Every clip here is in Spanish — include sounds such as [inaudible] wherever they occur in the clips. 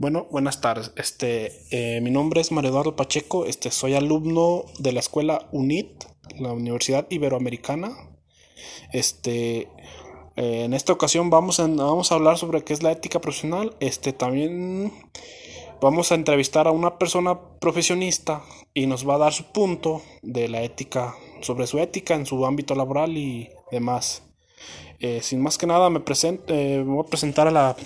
Bueno, buenas tardes. Este, eh, mi nombre es Mario Eduardo Pacheco. Este, soy alumno de la escuela UNIT, la Universidad Iberoamericana. Este, eh, en esta ocasión vamos a, vamos a hablar sobre qué es la ética profesional. Este, también vamos a entrevistar a una persona profesionista y nos va a dar su punto de la ética, sobre su ética en su ámbito laboral y demás. Eh, sin más que nada, me, presento, me voy a presentar a la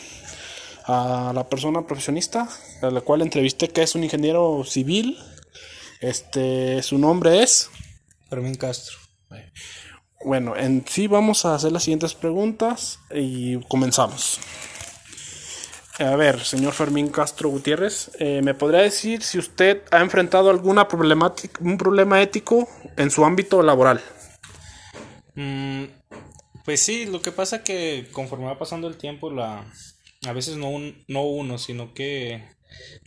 a la persona profesionista, a la cual entrevisté que es un ingeniero civil. Este, su nombre es Fermín Castro. Bueno, en sí vamos a hacer las siguientes preguntas y comenzamos. A ver, señor Fermín Castro Gutiérrez, eh, ¿me podría decir si usted ha enfrentado alguna problemática, un problema ético en su ámbito laboral? Mm, pues sí, lo que pasa que conforme va pasando el tiempo, la, a veces no, no uno, sino que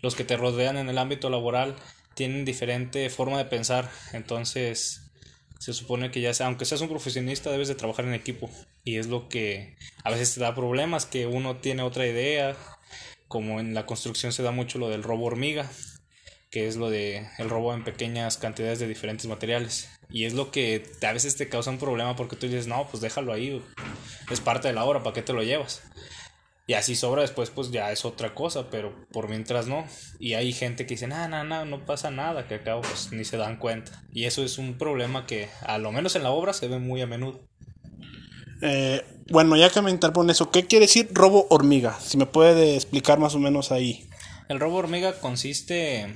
los que te rodean en el ámbito laboral tienen diferente forma de pensar. Entonces, se supone que ya sea, aunque seas un profesionista, debes de trabajar en equipo. Y es lo que a veces te da problemas, que uno tiene otra idea, como en la construcción se da mucho lo del robo hormiga, que es lo de el robo en pequeñas cantidades de diferentes materiales. Y es lo que a veces te causa un problema porque tú dices, no, pues déjalo ahí, es parte de la obra, ¿para qué te lo llevas? Y así sobra después, pues ya es otra cosa, pero por mientras no. Y hay gente que dice, no, no, no, no pasa nada, que acá pues ni se dan cuenta. Y eso es un problema que a lo menos en la obra se ve muy a menudo. Eh, bueno, ya que me interpone eso, ¿qué quiere decir robo hormiga? Si me puede explicar más o menos ahí. El robo hormiga consiste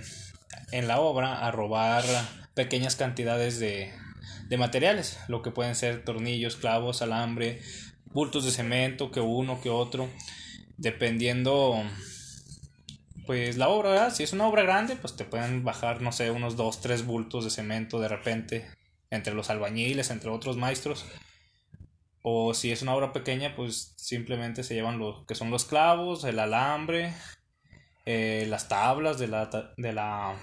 en la obra a robar pequeñas cantidades de, de materiales, lo que pueden ser tornillos, clavos, alambre, bultos de cemento, que uno, que otro, dependiendo pues la obra. Si es una obra grande, pues te pueden bajar, no sé, unos dos, tres bultos de cemento de repente entre los albañiles, entre otros maestros. O si es una obra pequeña, pues simplemente se llevan lo que son los clavos, el alambre, eh, las tablas de la, de la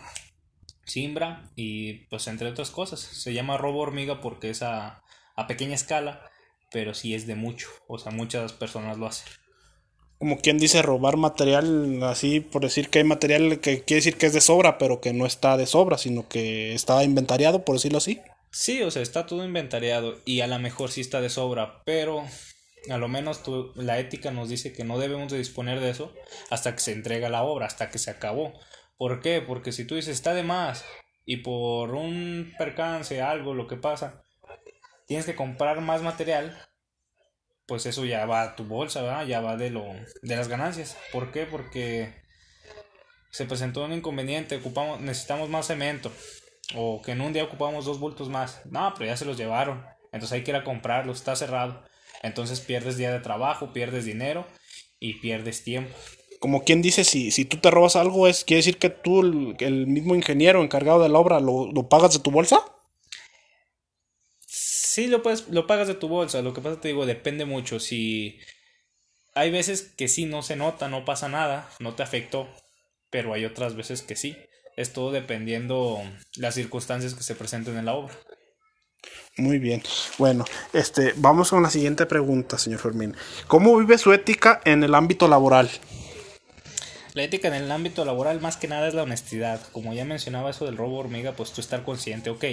cimbra y pues entre otras cosas. Se llama robo hormiga porque es a, a pequeña escala pero sí es de mucho, o sea, muchas personas lo hacen. Como quien dice robar material, así por decir que hay material que quiere decir que es de sobra, pero que no está de sobra, sino que está inventariado, por decirlo así. Sí, o sea, está todo inventariado y a lo mejor sí está de sobra, pero a lo menos la ética nos dice que no debemos de disponer de eso hasta que se entrega la obra, hasta que se acabó. ¿Por qué? Porque si tú dices está de más y por un percance, algo, lo que pasa, tienes que comprar más material, pues eso ya va a tu bolsa. Ya va de lo de las ganancias. ¿Por qué? Porque se presentó un inconveniente, ocupamos necesitamos más cemento o que en un día ocupamos dos bultos más. No, pero ya se los llevaron. Entonces hay que ir a comprarlo, está cerrado. Entonces pierdes día de trabajo, pierdes dinero y pierdes tiempo. Como quien dice, si, si tú te robas algo, es quiere decir que tú, el, mismo ingeniero encargado de la obra, lo, lo pagas de tu bolsa. Sí, lo, puedes, lo pagas de tu bolsa. Lo que pasa, te digo, depende mucho. Si hay veces que sí no se nota, no pasa nada, no te afectó, pero hay otras veces que sí. Es todo dependiendo las circunstancias que se presenten en la obra. Muy bien. Bueno, este, vamos con la siguiente pregunta, señor Fermín. ¿Cómo vive su ética en el ámbito laboral? La ética en el ámbito laboral más que nada es la honestidad. Como ya mencionaba eso del robo hormiga, pues tú estar consciente, ok,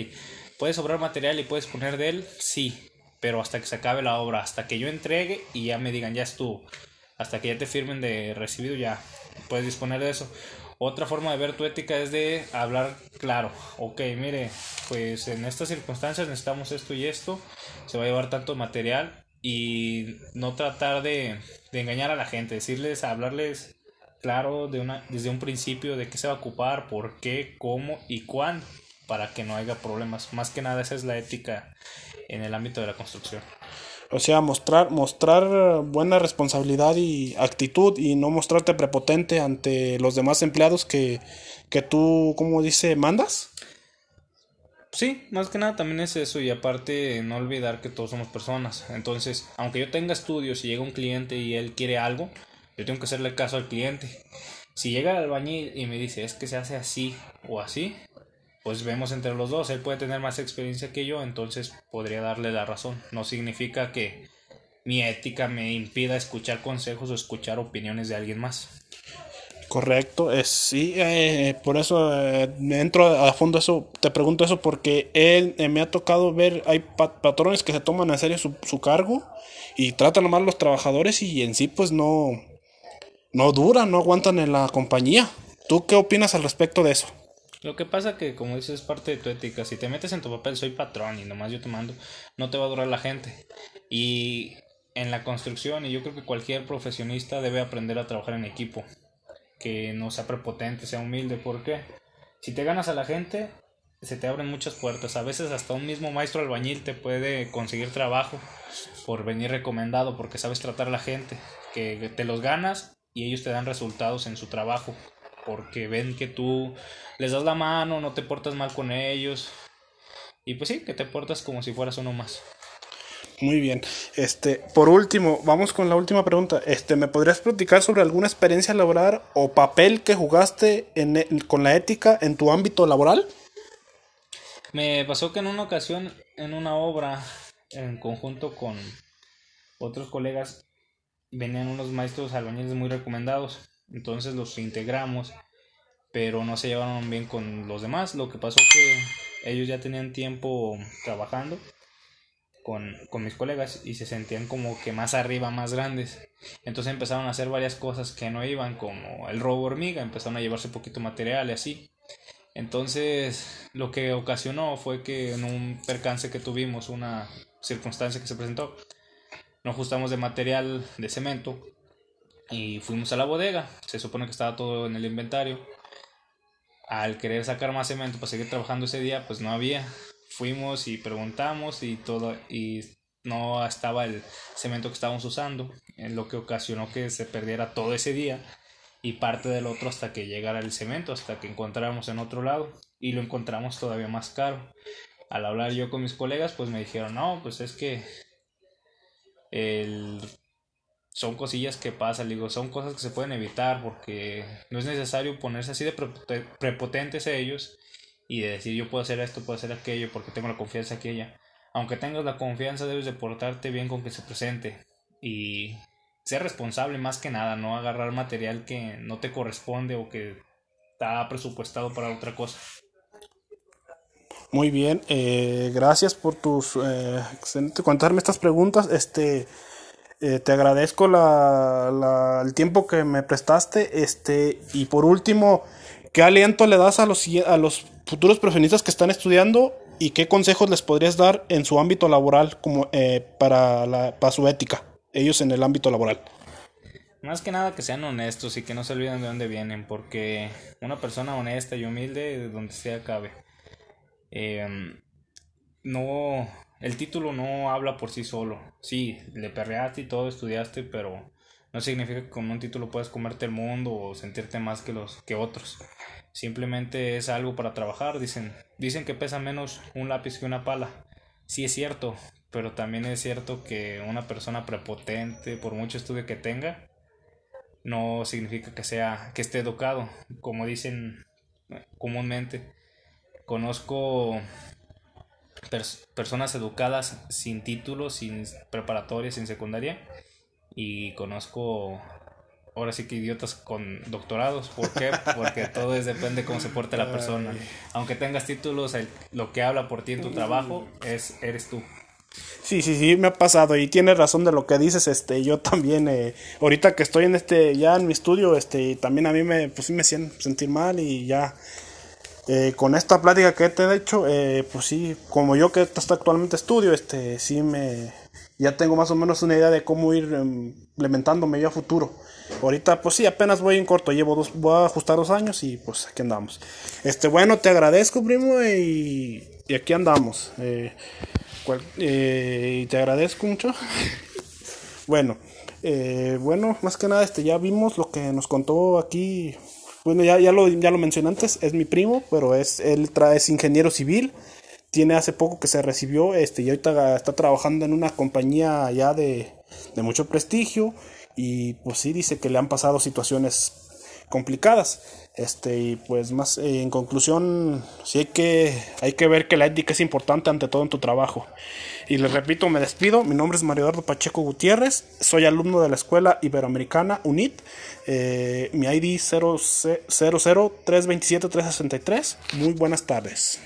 ¿Puedes sobrar material y puedes poner de él? Sí, pero hasta que se acabe la obra, hasta que yo entregue y ya me digan, ya estuvo. Hasta que ya te firmen de recibido, ya puedes disponer de eso. Otra forma de ver tu ética es de hablar claro. Ok, mire, pues en estas circunstancias necesitamos esto y esto. Se va a llevar tanto material y no tratar de, de engañar a la gente. Decirles, hablarles claro de una, desde un principio de qué se va a ocupar, por qué, cómo y cuándo para que no haya problemas. Más que nada esa es la ética en el ámbito de la construcción. O sea, mostrar, mostrar buena responsabilidad y actitud y no mostrarte prepotente ante los demás empleados que, que tú, como dice, mandas. Sí, más que nada también es eso y aparte no olvidar que todos somos personas. Entonces, aunque yo tenga estudios y llega un cliente y él quiere algo, yo tengo que hacerle caso al cliente. Si llega el albañil y me dice es que se hace así o así, pues vemos entre los dos, él puede tener más experiencia que yo, entonces podría darle la razón. No significa que mi ética me impida escuchar consejos o escuchar opiniones de alguien más. Correcto, es, sí, eh, por eso eh, entro a fondo eso, te pregunto eso porque él eh, me ha tocado ver, hay patrones que se toman en serio su, su cargo y tratan mal a los trabajadores y en sí pues no, no duran, no aguantan en la compañía. ¿Tú qué opinas al respecto de eso? Lo que pasa que, como dices, es parte de tu ética. Si te metes en tu papel, soy patrón y nomás yo te mando, no te va a durar la gente. Y en la construcción, y yo creo que cualquier profesionista debe aprender a trabajar en equipo. Que no sea prepotente, sea humilde. porque Si te ganas a la gente, se te abren muchas puertas. A veces hasta un mismo maestro albañil te puede conseguir trabajo por venir recomendado, porque sabes tratar a la gente. Que te los ganas y ellos te dan resultados en su trabajo porque ven que tú les das la mano, no te portas mal con ellos. Y pues sí, que te portas como si fueras uno más. Muy bien. Este, por último, vamos con la última pregunta. Este, ¿me podrías platicar sobre alguna experiencia laboral o papel que jugaste en, con la ética en tu ámbito laboral? Me pasó que en una ocasión, en una obra, en conjunto con otros colegas, venían unos maestros albañiles muy recomendados entonces los integramos, pero no se llevaron bien con los demás. Lo que pasó que ellos ya tenían tiempo trabajando con, con mis colegas y se sentían como que más arriba, más grandes. Entonces empezaron a hacer varias cosas que no iban, como el robo hormiga, empezaron a llevarse poquito material y así. Entonces, lo que ocasionó fue que en un percance que tuvimos, una circunstancia que se presentó, no ajustamos de material de cemento y fuimos a la bodega. Se supone que estaba todo en el inventario. Al querer sacar más cemento para seguir trabajando ese día, pues no había. Fuimos y preguntamos y todo y no estaba el cemento que estábamos usando, lo que ocasionó que se perdiera todo ese día y parte del otro hasta que llegara el cemento, hasta que encontráramos en otro lado y lo encontramos todavía más caro. Al hablar yo con mis colegas, pues me dijeron, no, pues es que el son cosillas que pasan, digo, son cosas que se pueden evitar porque no es necesario ponerse así de prepotentes a ellos y de decir yo puedo hacer esto, puedo hacer aquello porque tengo la confianza aquella. Aunque tengas la confianza debes de portarte bien con que se presente y ser responsable más que nada, no agarrar material que no te corresponde o que está presupuestado para otra cosa. Muy bien, eh, gracias por tus eh, contarme estas preguntas. Este eh, te agradezco el tiempo que me prestaste. Este, y por último, ¿qué aliento le das a los, a los futuros profesionistas que están estudiando y qué consejos les podrías dar en su ámbito laboral como, eh, para, la, para su ética, ellos en el ámbito laboral? Más que nada que sean honestos y que no se olviden de dónde vienen, porque una persona honesta y humilde, donde sea cabe. Em, no, el título no habla por sí solo. Sí, le perreaste y todo, estudiaste, pero no significa que con un título puedas comerte el mundo o sentirte más que los que otros. Simplemente es algo para trabajar, dicen. Dicen que pesa menos un lápiz que una pala. Sí es cierto, pero también es cierto que una persona prepotente, por mucho estudio que tenga, no significa que sea que esté educado, como dicen comúnmente. Conozco personas educadas sin título, sin preparatoria, sin secundaria. Y conozco ahora sí que idiotas con doctorados. ¿Por qué? Porque [laughs] todo es, depende de cómo se porte la persona. Aunque tengas títulos, lo que habla por ti en tu trabajo es eres tú. Sí, sí, sí, me ha pasado y tienes razón de lo que dices, este, yo también, eh, ahorita que estoy en este, ya en mi estudio, este, también a mí me, pues me siento sentir mal y ya, eh, con esta plática que te he hecho, eh, pues sí, como yo que hasta actualmente estudio, este, sí me, ya tengo más o menos una idea de cómo ir em, implementándome yo a futuro. Ahorita, pues sí, apenas voy en corto, llevo dos, voy a ajustar dos años y pues aquí andamos. Este, bueno, te agradezco, primo, y, y aquí andamos. Eh, y te agradezco mucho. [laughs] bueno, bueno, más que nada, este, ya vimos lo que nos contó aquí bueno, ya, ya, lo, ya lo mencioné antes, es mi primo, pero es, él trae, es ingeniero civil. Tiene hace poco que se recibió este, y ahorita está trabajando en una compañía ya de, de mucho prestigio. Y pues sí, dice que le han pasado situaciones complicadas. Este, y pues más en conclusión, sí hay que, hay que ver que la ética es importante ante todo en tu trabajo. Y les repito, me despido. Mi nombre es Mario Eduardo Pacheco Gutiérrez. Soy alumno de la Escuela Iberoamericana UNIT. Eh, mi ID 00 327 363. Muy buenas tardes.